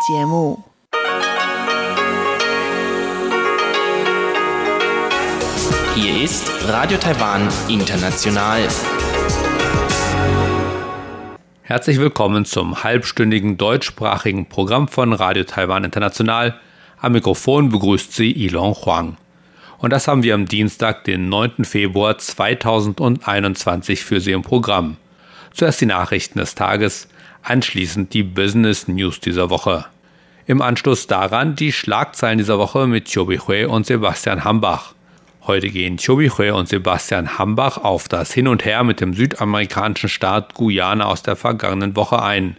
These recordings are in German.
节目。Hier ist Radio Taiwan International. Herzlich willkommen zum halbstündigen deutschsprachigen Programm von Radio Taiwan International. Am Mikrofon begrüßt Sie Ilon Huang. Und das haben wir am Dienstag, den 9. Februar 2021 für Sie im Programm. Zuerst die Nachrichten des Tages, anschließend die Business News dieser Woche. Im Anschluss daran die Schlagzeilen dieser Woche mit Chobi Hui und Sebastian Hambach. Heute gehen Chobi Hui und Sebastian Hambach auf das Hin und Her mit dem südamerikanischen Staat Guyana aus der vergangenen Woche ein.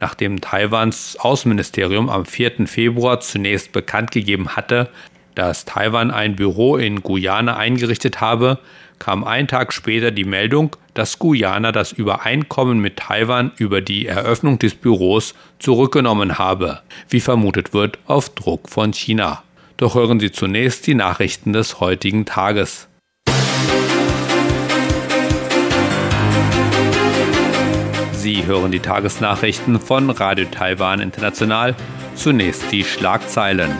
Nachdem Taiwans Außenministerium am 4. Februar zunächst bekannt gegeben hatte, dass Taiwan ein Büro in Guyana eingerichtet habe, kam ein Tag später die Meldung, dass Guyana das Übereinkommen mit Taiwan über die Eröffnung des Büros zurückgenommen habe, wie vermutet wird, auf Druck von China. Doch hören Sie zunächst die Nachrichten des heutigen Tages. Sie hören die Tagesnachrichten von Radio Taiwan International. Zunächst die Schlagzeilen.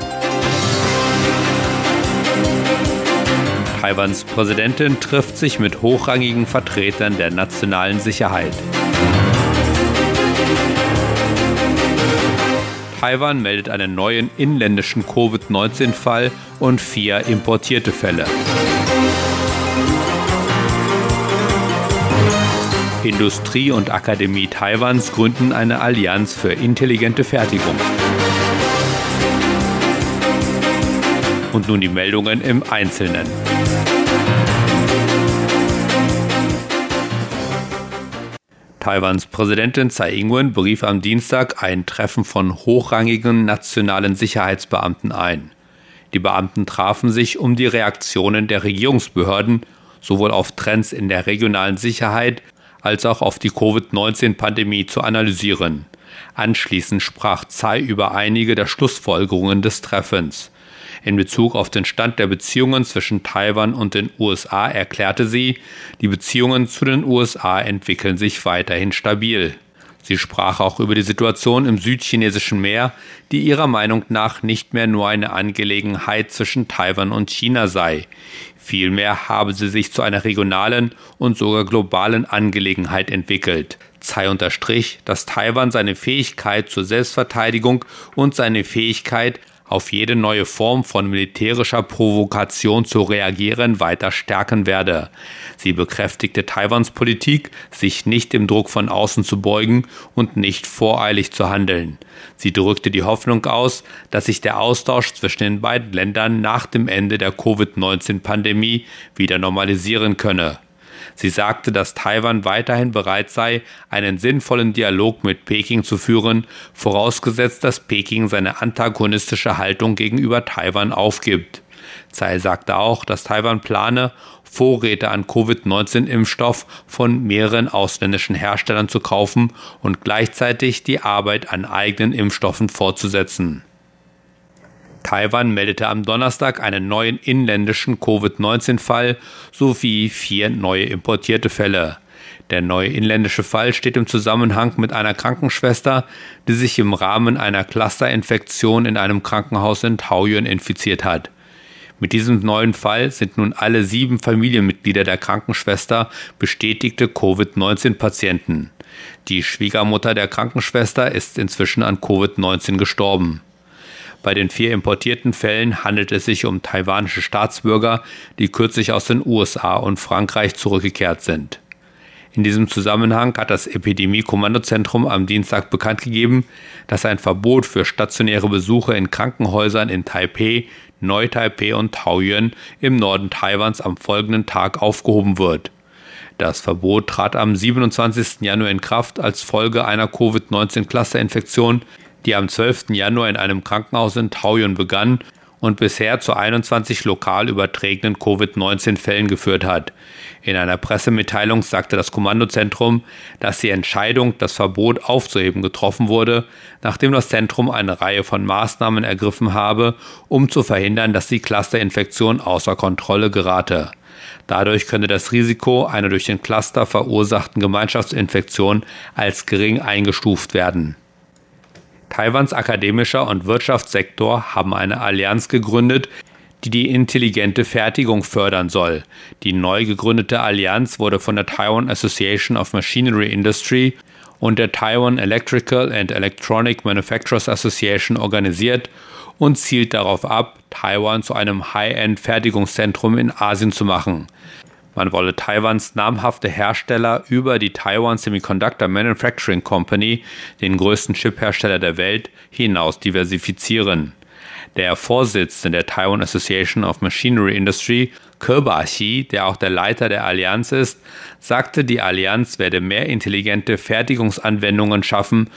Taiwans Präsidentin trifft sich mit hochrangigen Vertretern der nationalen Sicherheit. Taiwan meldet einen neuen inländischen Covid-19-Fall und vier importierte Fälle. Industrie und Akademie Taiwans gründen eine Allianz für intelligente Fertigung. Und nun die Meldungen im Einzelnen. Taiwans Präsidentin Tsai Ing-wen berief am Dienstag ein Treffen von hochrangigen nationalen Sicherheitsbeamten ein. Die Beamten trafen sich, um die Reaktionen der Regierungsbehörden sowohl auf Trends in der regionalen Sicherheit als auch auf die Covid-19-Pandemie zu analysieren. Anschließend sprach Tsai über einige der Schlussfolgerungen des Treffens. In Bezug auf den Stand der Beziehungen zwischen Taiwan und den USA erklärte sie, die Beziehungen zu den USA entwickeln sich weiterhin stabil. Sie sprach auch über die Situation im südchinesischen Meer, die ihrer Meinung nach nicht mehr nur eine Angelegenheit zwischen Taiwan und China sei. Vielmehr habe sie sich zu einer regionalen und sogar globalen Angelegenheit entwickelt. Tsai unterstrich, dass Taiwan seine Fähigkeit zur Selbstverteidigung und seine Fähigkeit, auf jede neue Form von militärischer Provokation zu reagieren, weiter stärken werde. Sie bekräftigte Taiwans Politik, sich nicht dem Druck von außen zu beugen und nicht voreilig zu handeln. Sie drückte die Hoffnung aus, dass sich der Austausch zwischen den beiden Ländern nach dem Ende der Covid-19-Pandemie wieder normalisieren könne. Sie sagte, dass Taiwan weiterhin bereit sei, einen sinnvollen Dialog mit Peking zu führen, vorausgesetzt, dass Peking seine antagonistische Haltung gegenüber Taiwan aufgibt. Tsai sagte auch, dass Taiwan plane, Vorräte an Covid-19-Impfstoff von mehreren ausländischen Herstellern zu kaufen und gleichzeitig die Arbeit an eigenen Impfstoffen fortzusetzen. Taiwan meldete am Donnerstag einen neuen inländischen Covid-19-Fall sowie vier neue importierte Fälle. Der neue inländische Fall steht im Zusammenhang mit einer Krankenschwester, die sich im Rahmen einer Clusterinfektion in einem Krankenhaus in Taoyuan infiziert hat. Mit diesem neuen Fall sind nun alle sieben Familienmitglieder der Krankenschwester bestätigte Covid-19-Patienten. Die Schwiegermutter der Krankenschwester ist inzwischen an Covid-19 gestorben. Bei den vier importierten Fällen handelt es sich um taiwanische Staatsbürger, die kürzlich aus den USA und Frankreich zurückgekehrt sind. In diesem Zusammenhang hat das Epidemie-Kommandozentrum am Dienstag bekannt gegeben, dass ein Verbot für stationäre Besuche in Krankenhäusern in Taipeh, Neu-Taipeh und Taoyuan im Norden Taiwans am folgenden Tag aufgehoben wird. Das Verbot trat am 27. Januar in Kraft als Folge einer Covid-19-Clusterinfektion, die am 12. Januar in einem Krankenhaus in Taoyuan begann und bisher zu 21 lokal übertragenen Covid-19-Fällen geführt hat. In einer Pressemitteilung sagte das Kommandozentrum, dass die Entscheidung, das Verbot aufzuheben, getroffen wurde, nachdem das Zentrum eine Reihe von Maßnahmen ergriffen habe, um zu verhindern, dass die Clusterinfektion außer Kontrolle gerate. Dadurch könne das Risiko einer durch den Cluster verursachten Gemeinschaftsinfektion als gering eingestuft werden. Taiwans akademischer und Wirtschaftssektor haben eine Allianz gegründet, die die intelligente Fertigung fördern soll. Die neu gegründete Allianz wurde von der Taiwan Association of Machinery Industry und der Taiwan Electrical and Electronic Manufacturers Association organisiert und zielt darauf ab, Taiwan zu einem High-End-Fertigungszentrum in Asien zu machen. Man wolle Taiwans namhafte Hersteller über die Taiwan Semiconductor Manufacturing Company, den größten Chiphersteller der Welt, hinaus diversifizieren. Der Vorsitzende der Taiwan Association of Machinery Industry, Kirbashi, der auch der Leiter der Allianz ist, sagte, die Allianz werde mehr intelligente Fertigungsanwendungen schaffen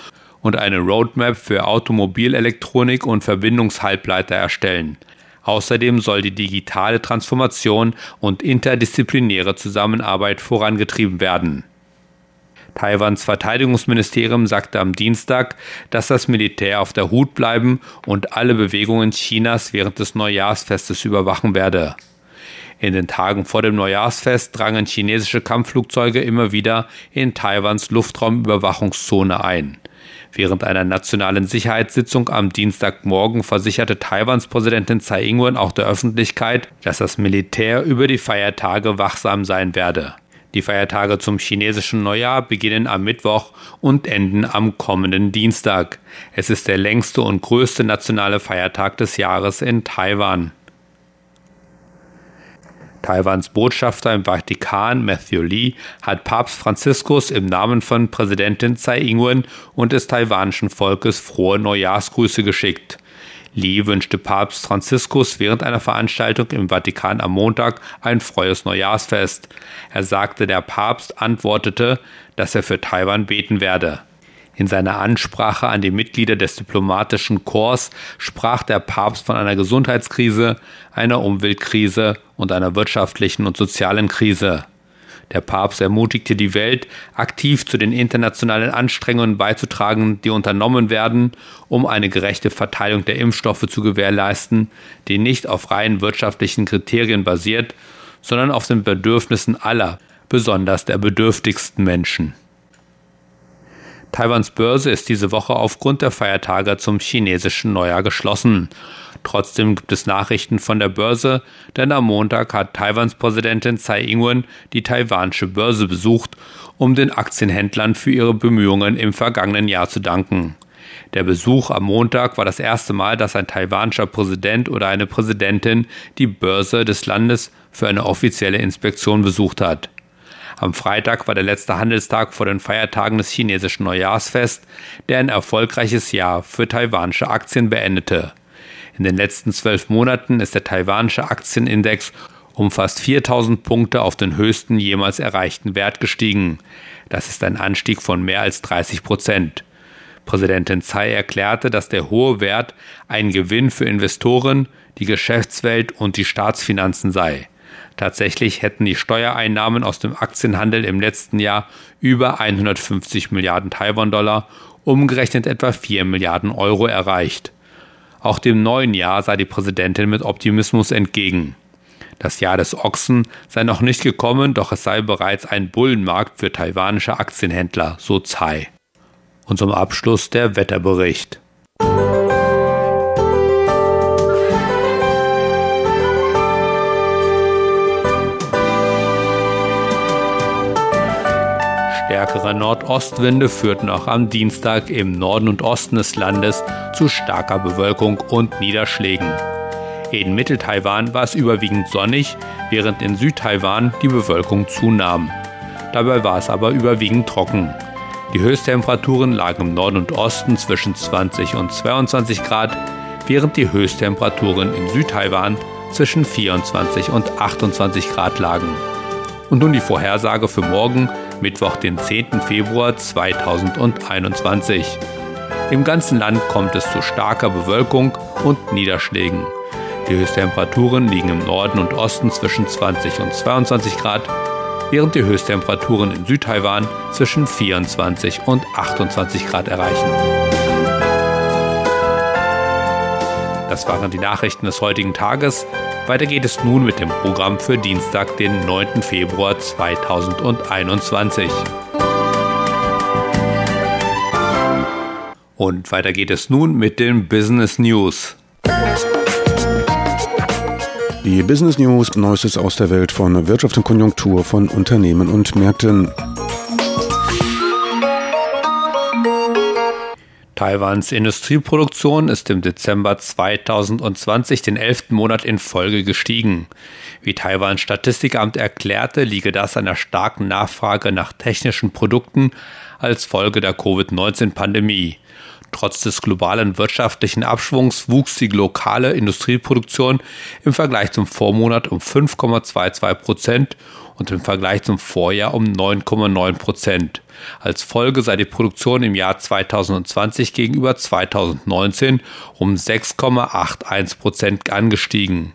und eine Roadmap für Automobilelektronik und Verbindungshalbleiter erstellen. Außerdem soll die digitale Transformation und interdisziplinäre Zusammenarbeit vorangetrieben werden. Taiwans Verteidigungsministerium sagte am Dienstag, dass das Militär auf der Hut bleiben und alle Bewegungen Chinas während des Neujahrsfestes überwachen werde. In den Tagen vor dem Neujahrsfest drangen chinesische Kampfflugzeuge immer wieder in Taiwans Luftraumüberwachungszone ein. Während einer nationalen Sicherheitssitzung am Dienstagmorgen versicherte Taiwans Präsidentin Tsai Ing-wen auch der Öffentlichkeit, dass das Militär über die Feiertage wachsam sein werde. Die Feiertage zum chinesischen Neujahr beginnen am Mittwoch und enden am kommenden Dienstag. Es ist der längste und größte nationale Feiertag des Jahres in Taiwan. Taiwans Botschafter im Vatikan, Matthew Lee, hat Papst Franziskus im Namen von Präsidentin Tsai Ing-wen und des taiwanischen Volkes frohe Neujahrsgrüße geschickt. Lee wünschte Papst Franziskus während einer Veranstaltung im Vatikan am Montag ein frohes Neujahrsfest. Er sagte, der Papst antwortete, dass er für Taiwan beten werde. In seiner Ansprache an die Mitglieder des diplomatischen Korps sprach der Papst von einer Gesundheitskrise, einer Umweltkrise und einer wirtschaftlichen und sozialen Krise. Der Papst ermutigte die Welt, aktiv zu den internationalen Anstrengungen beizutragen, die unternommen werden, um eine gerechte Verteilung der Impfstoffe zu gewährleisten, die nicht auf rein wirtschaftlichen Kriterien basiert, sondern auf den Bedürfnissen aller, besonders der bedürftigsten Menschen. Taiwans Börse ist diese Woche aufgrund der Feiertage zum chinesischen Neujahr geschlossen. Trotzdem gibt es Nachrichten von der Börse, denn am Montag hat Taiwans Präsidentin Tsai Ing-wen die taiwanische Börse besucht, um den Aktienhändlern für ihre Bemühungen im vergangenen Jahr zu danken. Der Besuch am Montag war das erste Mal, dass ein taiwanischer Präsident oder eine Präsidentin die Börse des Landes für eine offizielle Inspektion besucht hat. Am Freitag war der letzte Handelstag vor den Feiertagen des chinesischen Neujahrsfest, der ein erfolgreiches Jahr für taiwanische Aktien beendete. In den letzten zwölf Monaten ist der taiwanische Aktienindex um fast 4000 Punkte auf den höchsten jemals erreichten Wert gestiegen. Das ist ein Anstieg von mehr als 30 Prozent. Präsidentin Tsai erklärte, dass der hohe Wert ein Gewinn für Investoren, die Geschäftswelt und die Staatsfinanzen sei. Tatsächlich hätten die Steuereinnahmen aus dem Aktienhandel im letzten Jahr über 150 Milliarden Taiwan-Dollar, umgerechnet etwa 4 Milliarden Euro erreicht. Auch dem neuen Jahr sei die Präsidentin mit Optimismus entgegen. Das Jahr des Ochsen sei noch nicht gekommen, doch es sei bereits ein Bullenmarkt für taiwanische Aktienhändler, so Tsai. Und zum Abschluss der Wetterbericht. Stärkere Nordostwinde führten auch am Dienstag im Norden und Osten des Landes zu starker Bewölkung und Niederschlägen. In Mittel-Taiwan war es überwiegend sonnig, während in Süd-Taiwan die Bewölkung zunahm. Dabei war es aber überwiegend trocken. Die Höchsttemperaturen lagen im Norden und Osten zwischen 20 und 22 Grad, während die Höchsttemperaturen in Süd-Taiwan zwischen 24 und 28 Grad lagen. Und nun die Vorhersage für morgen Mittwoch, den 10. Februar 2021. Im ganzen Land kommt es zu starker Bewölkung und Niederschlägen. Die Höchsttemperaturen liegen im Norden und Osten zwischen 20 und 22 Grad, während die Höchsttemperaturen in Südtaiwan zwischen 24 und 28 Grad erreichen. Das waren die Nachrichten des heutigen Tages. Weiter geht es nun mit dem Programm für Dienstag, den 9. Februar 2021. Und weiter geht es nun mit den Business News. Die Business News, Neuestes aus der Welt von Wirtschaft und Konjunktur von Unternehmen und Märkten. Taiwans Industrieproduktion ist im Dezember 2020 den elften Monat in Folge gestiegen. Wie Taiwans Statistikamt erklärte, liege das an der starken Nachfrage nach technischen Produkten als Folge der Covid-19-Pandemie. Trotz des globalen wirtschaftlichen Abschwungs wuchs die lokale Industrieproduktion im Vergleich zum Vormonat um 5,22 Prozent und im Vergleich zum Vorjahr um 9,9 Prozent. Als Folge sei die Produktion im Jahr 2020 gegenüber 2019 um 6,81 Prozent angestiegen.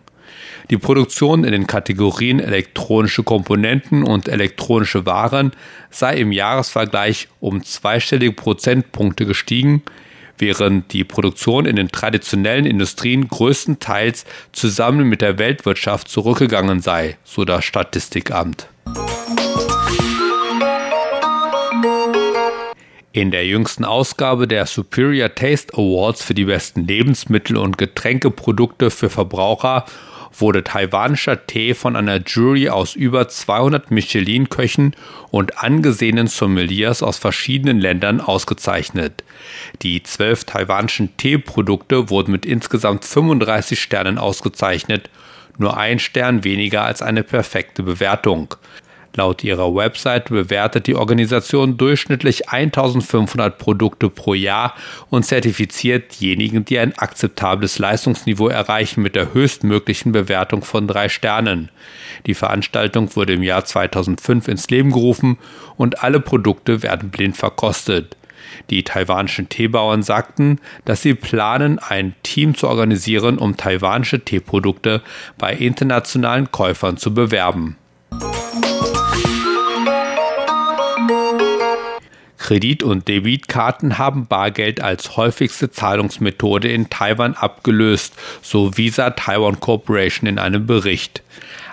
Die Produktion in den Kategorien elektronische Komponenten und elektronische Waren sei im Jahresvergleich um zweistellige Prozentpunkte gestiegen, während die Produktion in den traditionellen Industrien größtenteils zusammen mit der Weltwirtschaft zurückgegangen sei, so das Statistikamt. In der jüngsten Ausgabe der Superior Taste Awards für die besten Lebensmittel und Getränkeprodukte für Verbraucher wurde taiwanischer Tee von einer Jury aus über 200 Michelin-Köchen und angesehenen Sommeliers aus verschiedenen Ländern ausgezeichnet. Die zwölf taiwanischen Teeprodukte wurden mit insgesamt 35 Sternen ausgezeichnet, nur ein Stern weniger als eine perfekte Bewertung. Laut ihrer Website bewertet die Organisation durchschnittlich 1500 Produkte pro Jahr und zertifiziert diejenigen, die ein akzeptables Leistungsniveau erreichen, mit der höchstmöglichen Bewertung von drei Sternen. Die Veranstaltung wurde im Jahr 2005 ins Leben gerufen und alle Produkte werden blind verkostet. Die taiwanischen Teebauern sagten, dass sie planen, ein Team zu organisieren, um taiwanische Teeprodukte bei internationalen Käufern zu bewerben. Kredit- und Debitkarten haben Bargeld als häufigste Zahlungsmethode in Taiwan abgelöst, so Visa Taiwan Corporation in einem Bericht.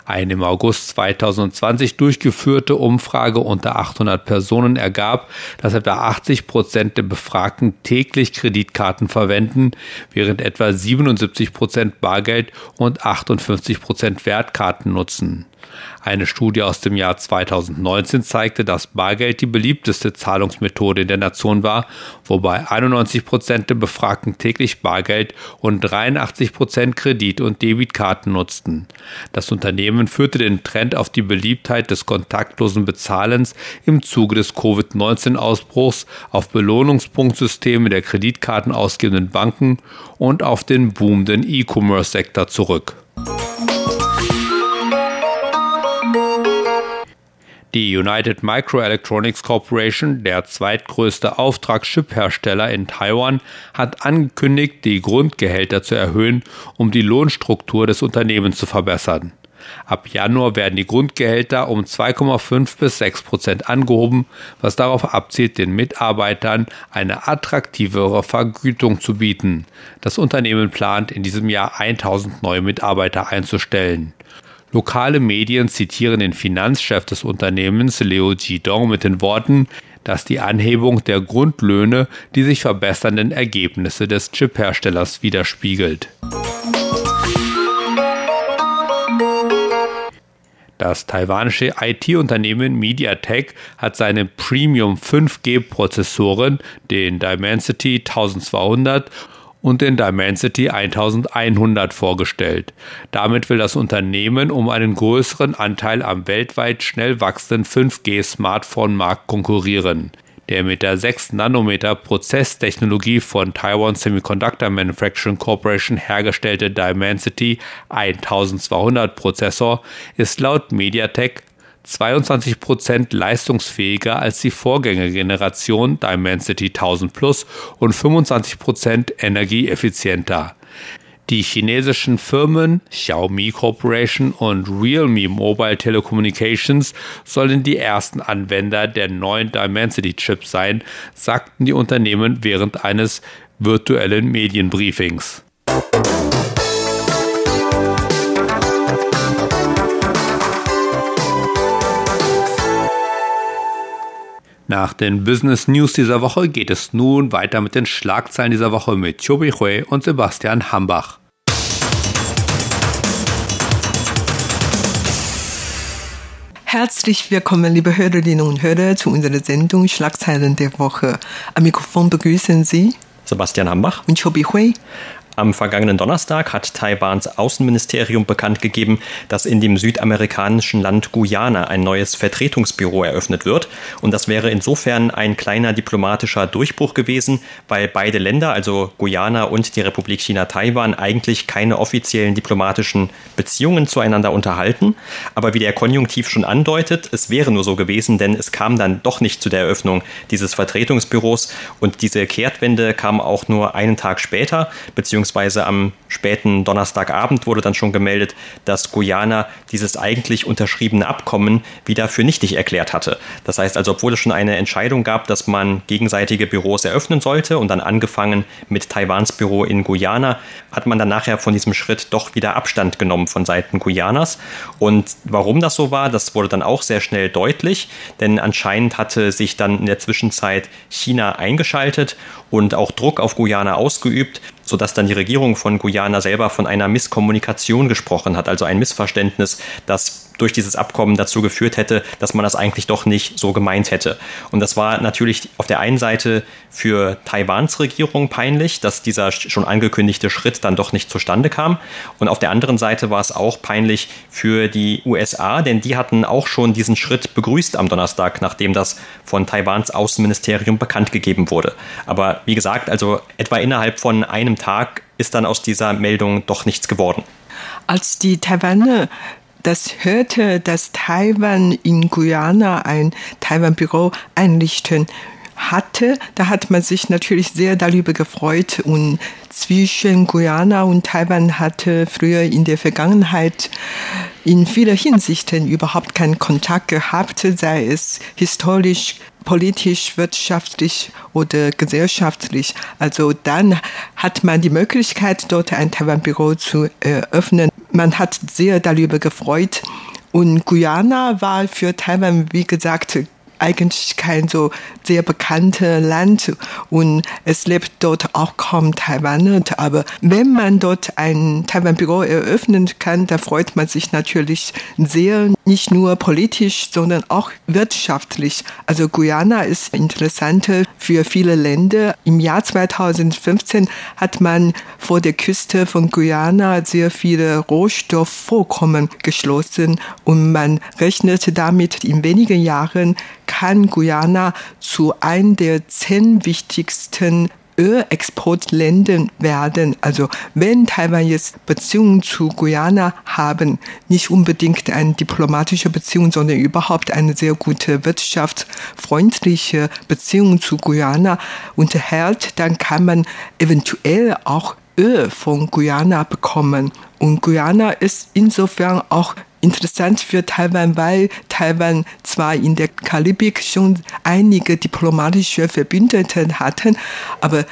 Eine im August 2020 durchgeführte Umfrage unter 800 Personen ergab, dass etwa 80 Prozent der Befragten täglich Kreditkarten verwenden, während etwa 77 Prozent Bargeld und 58 Prozent Wertkarten nutzen. Eine Studie aus dem Jahr 2019 zeigte, dass Bargeld die beliebteste Zahlungsmethode in der Nation war, wobei 91 Prozent der Befragten täglich Bargeld und 83 Prozent Kredit- und Debitkarten nutzten. Das Unternehmen führte den Trend auf die Beliebtheit des kontaktlosen Bezahlens im Zuge des Covid-19-Ausbruchs auf Belohnungspunktsysteme der Kreditkarten ausgebenden Banken und auf den boomenden E-Commerce-Sektor zurück. Die United Microelectronics Corporation, der zweitgrößte Auftragschip-Hersteller in Taiwan, hat angekündigt, die Grundgehälter zu erhöhen, um die Lohnstruktur des Unternehmens zu verbessern. Ab Januar werden die Grundgehälter um 2,5 bis 6 Prozent angehoben, was darauf abzielt, den Mitarbeitern eine attraktivere Vergütung zu bieten. Das Unternehmen plant in diesem Jahr 1000 neue Mitarbeiter einzustellen. Lokale Medien zitieren den Finanzchef des Unternehmens Leo Jidong mit den Worten, dass die Anhebung der Grundlöhne die sich verbessernden Ergebnisse des Chipherstellers widerspiegelt. Das taiwanische IT-Unternehmen MediaTek hat seine Premium 5G-Prozessoren, den Dimensity 1200 und den Dimensity 1100 vorgestellt. Damit will das Unternehmen um einen größeren Anteil am weltweit schnell wachsenden 5G-Smartphone-Markt konkurrieren. Der mit der 6 Nanometer Prozesstechnologie von Taiwan Semiconductor Manufacturing Corporation hergestellte Dimensity 1200 Prozessor ist laut MediaTek 22% leistungsfähiger als die Vorgängergeneration Dimensity 1000 Plus und 25% energieeffizienter. Die chinesischen Firmen Xiaomi Corporation und Realme Mobile Telecommunications sollen die ersten Anwender der neuen Dimensity Chips sein, sagten die Unternehmen während eines virtuellen Medienbriefings. Nach den Business News dieser Woche geht es nun weiter mit den Schlagzeilen dieser Woche mit Chobi Hui und Sebastian Hambach. Herzlich willkommen, liebe Hörerinnen und Hörer, zu unserer Sendung Schlagzeilen der Woche. Am Mikrofon begrüßen Sie Sebastian Hambach und Chobi Hui. Am vergangenen Donnerstag hat Taiwans Außenministerium bekannt gegeben, dass in dem südamerikanischen Land Guyana ein neues Vertretungsbüro eröffnet wird. Und das wäre insofern ein kleiner diplomatischer Durchbruch gewesen, weil beide Länder, also Guyana und die Republik China Taiwan, eigentlich keine offiziellen diplomatischen Beziehungen zueinander unterhalten. Aber wie der Konjunktiv schon andeutet, es wäre nur so gewesen, denn es kam dann doch nicht zu der Eröffnung dieses Vertretungsbüros. Und diese Kehrtwende kam auch nur einen Tag später, beziehungsweise beziehungsweise am späten Donnerstagabend wurde dann schon gemeldet, dass Guyana dieses eigentlich unterschriebene Abkommen wieder für nichtig erklärt hatte. Das heißt also, obwohl es schon eine Entscheidung gab, dass man gegenseitige Büros eröffnen sollte und dann angefangen mit Taiwans Büro in Guyana, hat man dann nachher von diesem Schritt doch wieder Abstand genommen von Seiten Guyanas. Und warum das so war, das wurde dann auch sehr schnell deutlich, denn anscheinend hatte sich dann in der Zwischenzeit China eingeschaltet und auch Druck auf Guyana ausgeübt, sodass dann die Regierung von Guyana selber von einer Misskommunikation gesprochen hat, also ein Missverständnis, das durch dieses Abkommen dazu geführt hätte, dass man das eigentlich doch nicht so gemeint hätte. Und das war natürlich auf der einen Seite für Taiwans Regierung peinlich, dass dieser schon angekündigte Schritt dann doch nicht zustande kam. Und auf der anderen Seite war es auch peinlich für die USA, denn die hatten auch schon diesen Schritt begrüßt am Donnerstag, nachdem das von Taiwans Außenministerium bekannt gegeben wurde. Aber wie gesagt, also etwa innerhalb von einem Tag ist dann aus dieser Meldung doch nichts geworden. Als die Taiwaner das hörte, dass Taiwan in Guyana ein Taiwan-Büro einrichten hatte, da hat man sich natürlich sehr darüber gefreut und zwischen Guyana und Taiwan hatte früher in der Vergangenheit in vieler Hinsichten überhaupt keinen Kontakt gehabt, sei es historisch, politisch, wirtschaftlich oder gesellschaftlich. Also dann hat man die Möglichkeit, dort ein Taiwan-Büro zu eröffnen. Man hat sehr darüber gefreut. Und Guyana war für Taiwan, wie gesagt, eigentlich kein so sehr bekanntes Land und es lebt dort auch kaum Taiwaner. Aber wenn man dort ein Taiwan-Büro eröffnen kann, da freut man sich natürlich sehr, nicht nur politisch, sondern auch wirtschaftlich. Also Guyana ist interessant für viele Länder. Im Jahr 2015 hat man vor der Küste von Guyana sehr viele Rohstoffvorkommen geschlossen und man rechnete damit in wenigen Jahren kann Guyana zu einem der zehn wichtigsten Ölexportländern werden. Also wenn Taiwan jetzt Beziehungen zu Guyana haben, nicht unbedingt eine diplomatische Beziehung, sondern überhaupt eine sehr gute wirtschaftsfreundliche Beziehung zu Guyana unterhält, dann kann man eventuell auch Öl von Guyana bekommen. Und Guyana ist insofern auch interessant für Taiwan, weil Taiwan zwar in der Karibik schon einige diplomatische Verbündete hatten, aber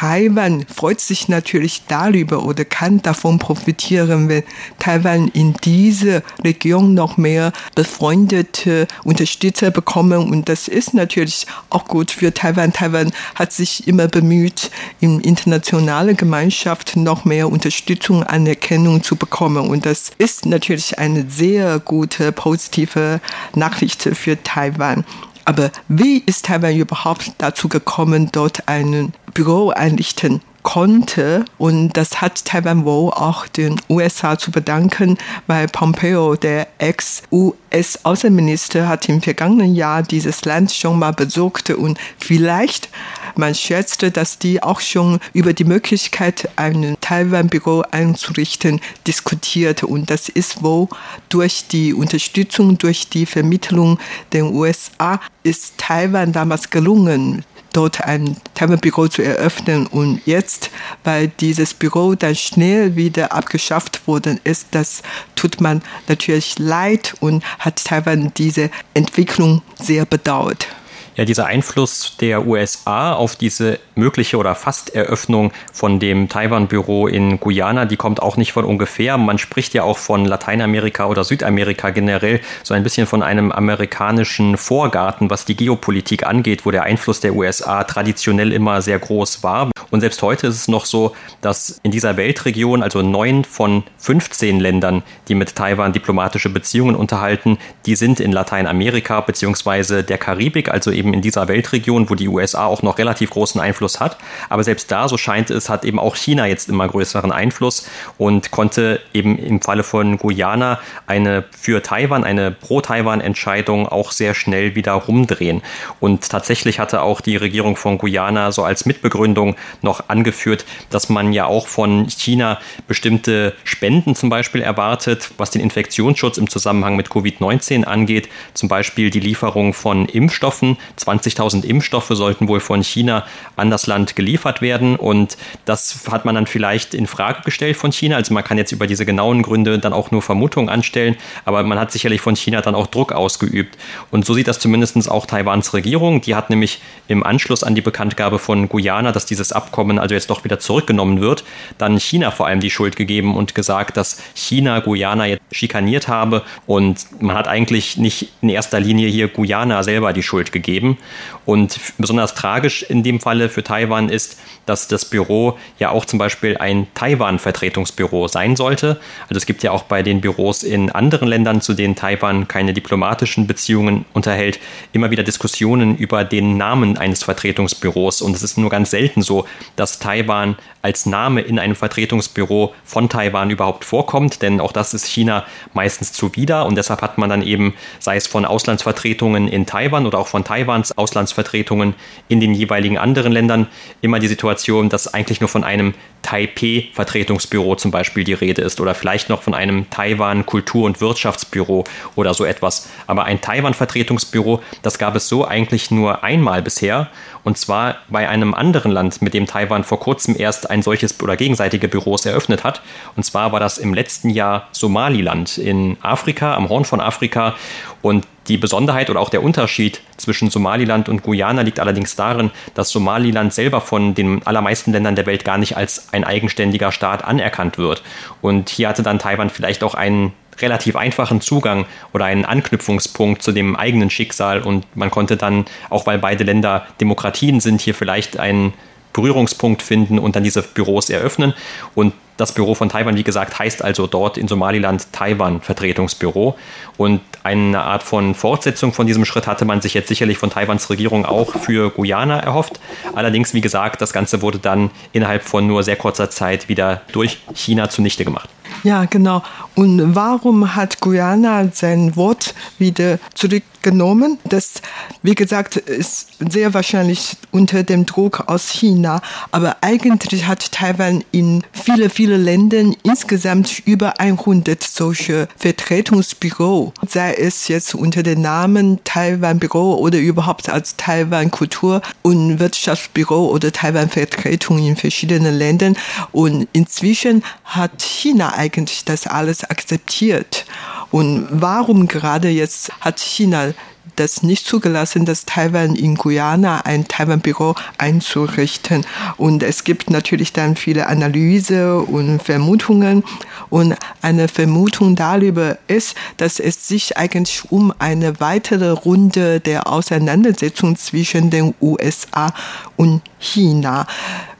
Taiwan freut sich natürlich darüber oder kann davon profitieren, wenn Taiwan in diese Region noch mehr befreundete Unterstützer bekommen. Und das ist natürlich auch gut für Taiwan. Taiwan hat sich immer bemüht, in internationale Gemeinschaft noch mehr Unterstützung, Anerkennung zu bekommen. Und das ist natürlich eine sehr gute, positive Nachricht für Taiwan. Aber wie ist Taiwan überhaupt dazu gekommen, dort ein Büro einrichten konnte. Und das hat Taiwan wohl auch den USA zu bedanken, weil Pompeo, der Ex-US-Außenminister, hat im vergangenen Jahr dieses Land schon mal besucht und vielleicht man schätzte, dass die auch schon über die Möglichkeit, ein Taiwan-Büro einzurichten, diskutiert. Und das ist wohl durch die Unterstützung, durch die Vermittlung der USA ist Taiwan damals gelungen, dort ein Thermobüro zu eröffnen. Und jetzt, weil dieses Büro dann schnell wieder abgeschafft worden ist, das tut man natürlich leid und hat Taiwan diese Entwicklung sehr bedauert. Ja, dieser Einfluss der USA auf diese mögliche oder Fasteröffnung von dem Taiwan-Büro in Guyana, die kommt auch nicht von ungefähr. Man spricht ja auch von Lateinamerika oder Südamerika generell so ein bisschen von einem amerikanischen Vorgarten, was die Geopolitik angeht, wo der Einfluss der USA traditionell immer sehr groß war. Und selbst heute ist es noch so, dass in dieser Weltregion, also neun von 15 Ländern, die mit Taiwan diplomatische Beziehungen unterhalten, die sind in Lateinamerika bzw. der Karibik, also eben in dieser Weltregion, wo die USA auch noch relativ großen Einfluss hat. Aber selbst da, so scheint es, hat eben auch China jetzt immer größeren Einfluss und konnte eben im Falle von Guyana eine für Taiwan, eine Pro-Taiwan-Entscheidung auch sehr schnell wieder rumdrehen. Und tatsächlich hatte auch die Regierung von Guyana so als Mitbegründung noch angeführt, dass man ja auch von China bestimmte Spenden zum Beispiel erwartet, was den Infektionsschutz im Zusammenhang mit Covid-19 angeht. Zum Beispiel die Lieferung von Impfstoffen. 20.000 Impfstoffe sollten wohl von China an das Land geliefert werden. Und das hat man dann vielleicht in Frage gestellt von China. Also man kann jetzt über diese genauen Gründe dann auch nur Vermutungen anstellen. Aber man hat sicherlich von China dann auch Druck ausgeübt. Und so sieht das zumindest auch Taiwans Regierung. Die hat nämlich im Anschluss an die Bekanntgabe von Guyana, dass dieses Abkommen also jetzt doch wieder zurückgenommen wird, dann China vor allem die Schuld gegeben und gesagt, dass China Guyana jetzt schikaniert habe und man hat eigentlich nicht in erster Linie hier Guyana selber die Schuld gegeben. Und besonders tragisch in dem Falle für Taiwan ist, dass das Büro ja auch zum Beispiel ein Taiwan-Vertretungsbüro sein sollte. Also es gibt ja auch bei den Büros in anderen Ländern, zu denen Taiwan keine diplomatischen Beziehungen unterhält, immer wieder Diskussionen über den Namen eines Vertretungsbüros. Und es ist nur ganz selten so, dass Taiwan als Name in einem Vertretungsbüro von Taiwan überhaupt vorkommt, denn auch das ist China meistens zuwider und deshalb hat man dann eben, sei es von Auslandsvertretungen in Taiwan oder auch von Taiwans Auslandsvertretungen in den jeweiligen anderen Ländern, immer die Situation, dass eigentlich nur von einem Taipei-Vertretungsbüro zum Beispiel die Rede ist oder vielleicht noch von einem Taiwan-Kultur- und Wirtschaftsbüro oder so etwas. Aber ein Taiwan-Vertretungsbüro, das gab es so eigentlich nur einmal bisher und zwar bei einem anderen Land, mit dem Taiwan vor kurzem erst ein solches oder gegenseitige Büros eröffnet hat. Und zwar war das im letzten Jahr Somaliland in Afrika, am Horn von Afrika. Und die Besonderheit oder auch der Unterschied zwischen Somaliland und Guyana liegt allerdings darin, dass Somaliland selber von den allermeisten Ländern der Welt gar nicht als ein eigenständiger Staat anerkannt wird. Und hier hatte dann Taiwan vielleicht auch einen relativ einfachen Zugang oder einen Anknüpfungspunkt zu dem eigenen Schicksal und man konnte dann, auch weil beide Länder Demokratien sind, hier vielleicht einen Berührungspunkt finden und dann diese Büros eröffnen. Und das Büro von Taiwan, wie gesagt, heißt also dort in Somaliland Taiwan Vertretungsbüro. Und eine Art von Fortsetzung von diesem Schritt hatte man sich jetzt sicherlich von Taiwans Regierung auch für Guyana erhofft. Allerdings, wie gesagt, das Ganze wurde dann innerhalb von nur sehr kurzer Zeit wieder durch China zunichte gemacht. Ja, genau. Und warum hat Guyana sein Wort wieder zurückgenommen? Das, wie gesagt, ist sehr wahrscheinlich unter dem Druck aus China. Aber eigentlich hat Taiwan in viele, viele Ländern insgesamt über 100 solche Vertretungsbüro. Sei es jetzt unter dem Namen Taiwan Büro oder überhaupt als Taiwan Kultur- und Wirtschaftsbüro oder Taiwan Vertretung in verschiedenen Ländern. Und inzwischen hat China eigentlich das alles akzeptiert. Und warum gerade jetzt hat China das nicht zugelassen, dass Taiwan in Guyana ein Taiwan-Büro einzurichten. Und es gibt natürlich dann viele Analyse und Vermutungen. Und eine Vermutung darüber ist, dass es sich eigentlich um eine weitere Runde der Auseinandersetzung zwischen den USA und China.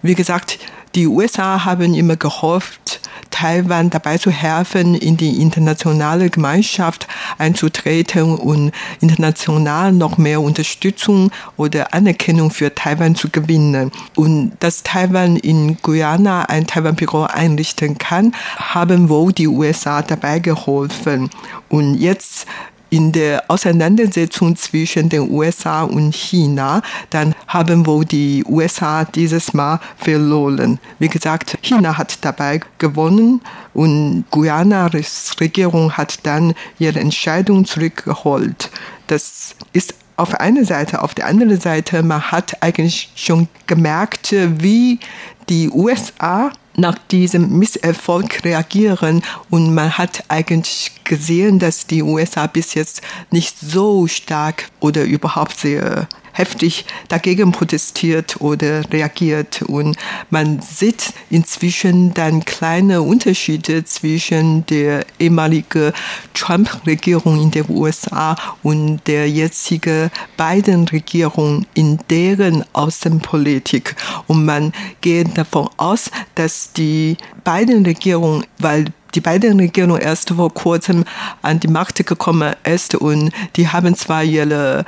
Wie gesagt, die USA haben immer gehofft, Taiwan dabei zu helfen, in die internationale Gemeinschaft einzutreten und international noch mehr Unterstützung oder Anerkennung für Taiwan zu gewinnen. Und dass Taiwan in Guyana ein Taiwan-Büro einrichten kann, haben wohl die USA dabei geholfen. Und jetzt in der Auseinandersetzung zwischen den USA und China, dann haben wohl die USA dieses Mal verloren. Wie gesagt, China hat dabei gewonnen und Guyanas Regierung hat dann ihre Entscheidung zurückgeholt. Das ist auf einer Seite, auf der anderen Seite, man hat eigentlich schon gemerkt, wie die USA nach diesem Misserfolg reagieren. Und man hat eigentlich gesehen, dass die USA bis jetzt nicht so stark oder überhaupt sehr heftig dagegen protestiert oder reagiert. Und man sieht inzwischen dann kleine Unterschiede zwischen der ehemaligen Trump-Regierung in den USA und der jetzigen Biden-Regierung in deren Außenpolitik. Und man geht davon aus, dass die Biden-Regierung, weil die beiden Regierungen erst vor kurzem an die Macht gekommen ist und die haben zwar ihre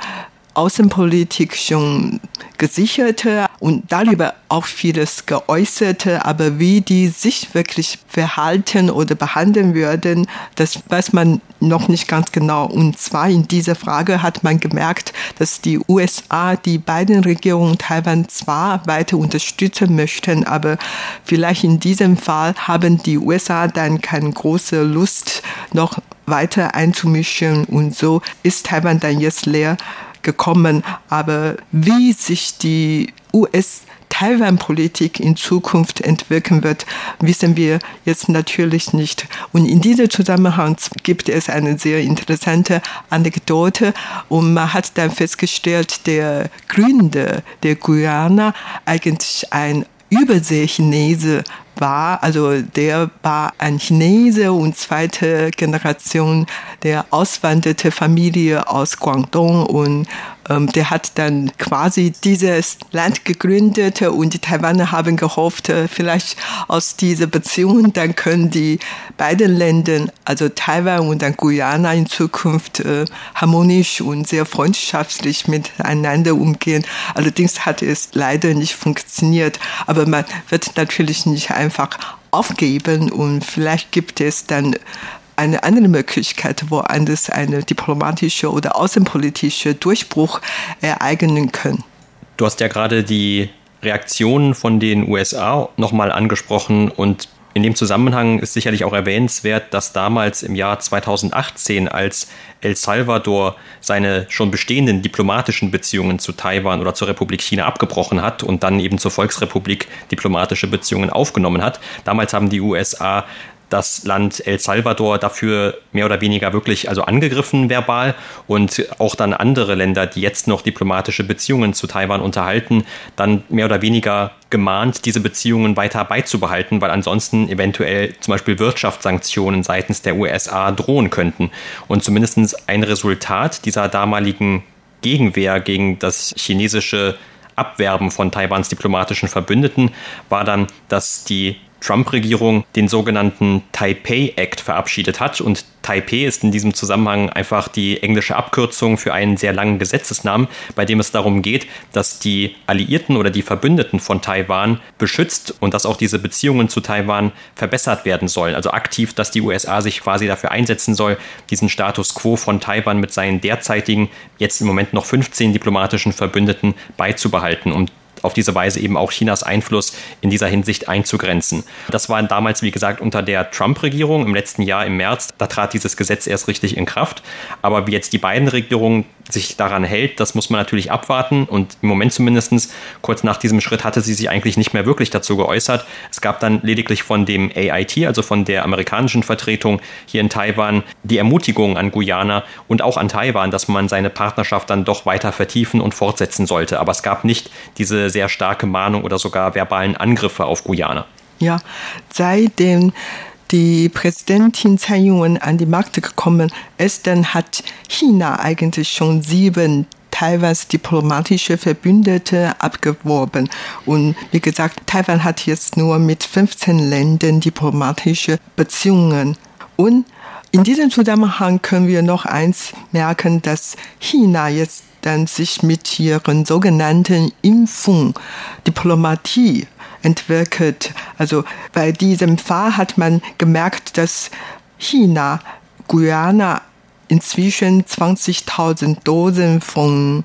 Außenpolitik schon gesicherte und darüber auch vieles geäußerte, aber wie die sich wirklich verhalten oder behandeln würden, das weiß man noch nicht ganz genau. Und zwar in dieser Frage hat man gemerkt, dass die USA die beiden Regierungen Taiwan zwar weiter unterstützen möchten, aber vielleicht in diesem Fall haben die USA dann keine große Lust, noch weiter einzumischen und so ist Taiwan dann jetzt leer gekommen. Aber wie sich die US Taiwan-Politik in Zukunft entwickeln wird, wissen wir jetzt natürlich nicht. Und in diesem Zusammenhang gibt es eine sehr interessante Anekdote. Und man hat dann festgestellt, der Gründer der Guyana eigentlich ein Überseechinese war, also der war ein Chinese und zweite Generation der auswanderte Familie aus Guangdong und der hat dann quasi dieses Land gegründet und die Taiwaner haben gehofft, äh, vielleicht aus dieser Beziehung dann können die beiden Länder, also Taiwan und dann Guyana in Zukunft äh, harmonisch und sehr freundschaftlich miteinander umgehen. Allerdings hat es leider nicht funktioniert, aber man wird natürlich nicht einfach aufgeben und vielleicht gibt es dann eine andere Möglichkeit, woanders eine diplomatische oder außenpolitische Durchbruch ereignen können. Du hast ja gerade die Reaktionen von den USA nochmal angesprochen und in dem Zusammenhang ist sicherlich auch erwähnenswert, dass damals im Jahr 2018, als El Salvador seine schon bestehenden diplomatischen Beziehungen zu Taiwan oder zur Republik China abgebrochen hat und dann eben zur Volksrepublik diplomatische Beziehungen aufgenommen hat, damals haben die USA das Land El Salvador dafür mehr oder weniger wirklich also angegriffen verbal und auch dann andere Länder, die jetzt noch diplomatische Beziehungen zu Taiwan unterhalten, dann mehr oder weniger gemahnt, diese Beziehungen weiter beizubehalten, weil ansonsten eventuell zum Beispiel Wirtschaftssanktionen seitens der USA drohen könnten. Und zumindest ein Resultat dieser damaligen Gegenwehr gegen das chinesische Abwerben von Taiwans diplomatischen Verbündeten war dann, dass die Trump-Regierung den sogenannten Taipei Act verabschiedet hat. Und Taipei ist in diesem Zusammenhang einfach die englische Abkürzung für einen sehr langen Gesetzesnamen, bei dem es darum geht, dass die Alliierten oder die Verbündeten von Taiwan beschützt und dass auch diese Beziehungen zu Taiwan verbessert werden sollen. Also aktiv, dass die USA sich quasi dafür einsetzen soll, diesen Status quo von Taiwan mit seinen derzeitigen, jetzt im Moment noch 15 diplomatischen Verbündeten beizubehalten, um auf diese Weise eben auch Chinas Einfluss in dieser Hinsicht einzugrenzen. Das war damals, wie gesagt, unter der Trump-Regierung im letzten Jahr im März. Da trat dieses Gesetz erst richtig in Kraft. Aber wie jetzt die beiden Regierungen sich daran hält, das muss man natürlich abwarten. Und im Moment zumindest, kurz nach diesem Schritt, hatte sie sich eigentlich nicht mehr wirklich dazu geäußert. Es gab dann lediglich von dem AIT, also von der amerikanischen Vertretung hier in Taiwan, die Ermutigung an Guyana und auch an Taiwan, dass man seine Partnerschaft dann doch weiter vertiefen und fortsetzen sollte. Aber es gab nicht diese sehr starke Mahnung oder sogar verbalen Angriffe auf Guyana. Ja, seitdem die Präsidentin Tsai Ing-wen an die Macht gekommen ist, dann hat China eigentlich schon sieben Taiwans diplomatische Verbündete abgeworben. Und wie gesagt, Taiwan hat jetzt nur mit 15 Ländern diplomatische Beziehungen. Und in diesem Zusammenhang können wir noch eins merken, dass China jetzt dann sich mit ihren sogenannten Impfung Diplomatie entwickelt. Also bei diesem Fall hat man gemerkt, dass China Guyana inzwischen 20.000 Dosen von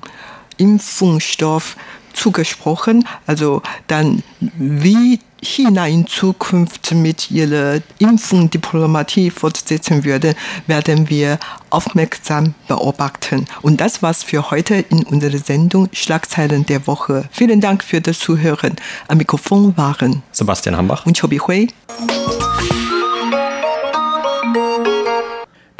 Impfungsstoff zugesprochen. Also dann, wie China in Zukunft mit ihrer Impfung-Diplomatie fortsetzen würde, werden wir aufmerksam beobachten. Und das war's für heute in unserer Sendung Schlagzeilen der Woche. Vielen Dank für das Zuhören. Am Mikrofon waren Sebastian Hambach und Chobi Hui.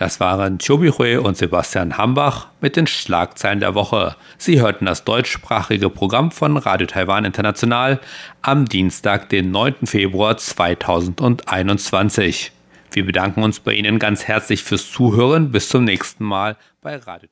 Das waren Chobi und Sebastian Hambach mit den Schlagzeilen der Woche. Sie hörten das deutschsprachige Programm von Radio Taiwan International am Dienstag, den 9. Februar 2021. Wir bedanken uns bei Ihnen ganz herzlich fürs Zuhören. Bis zum nächsten Mal bei Radio.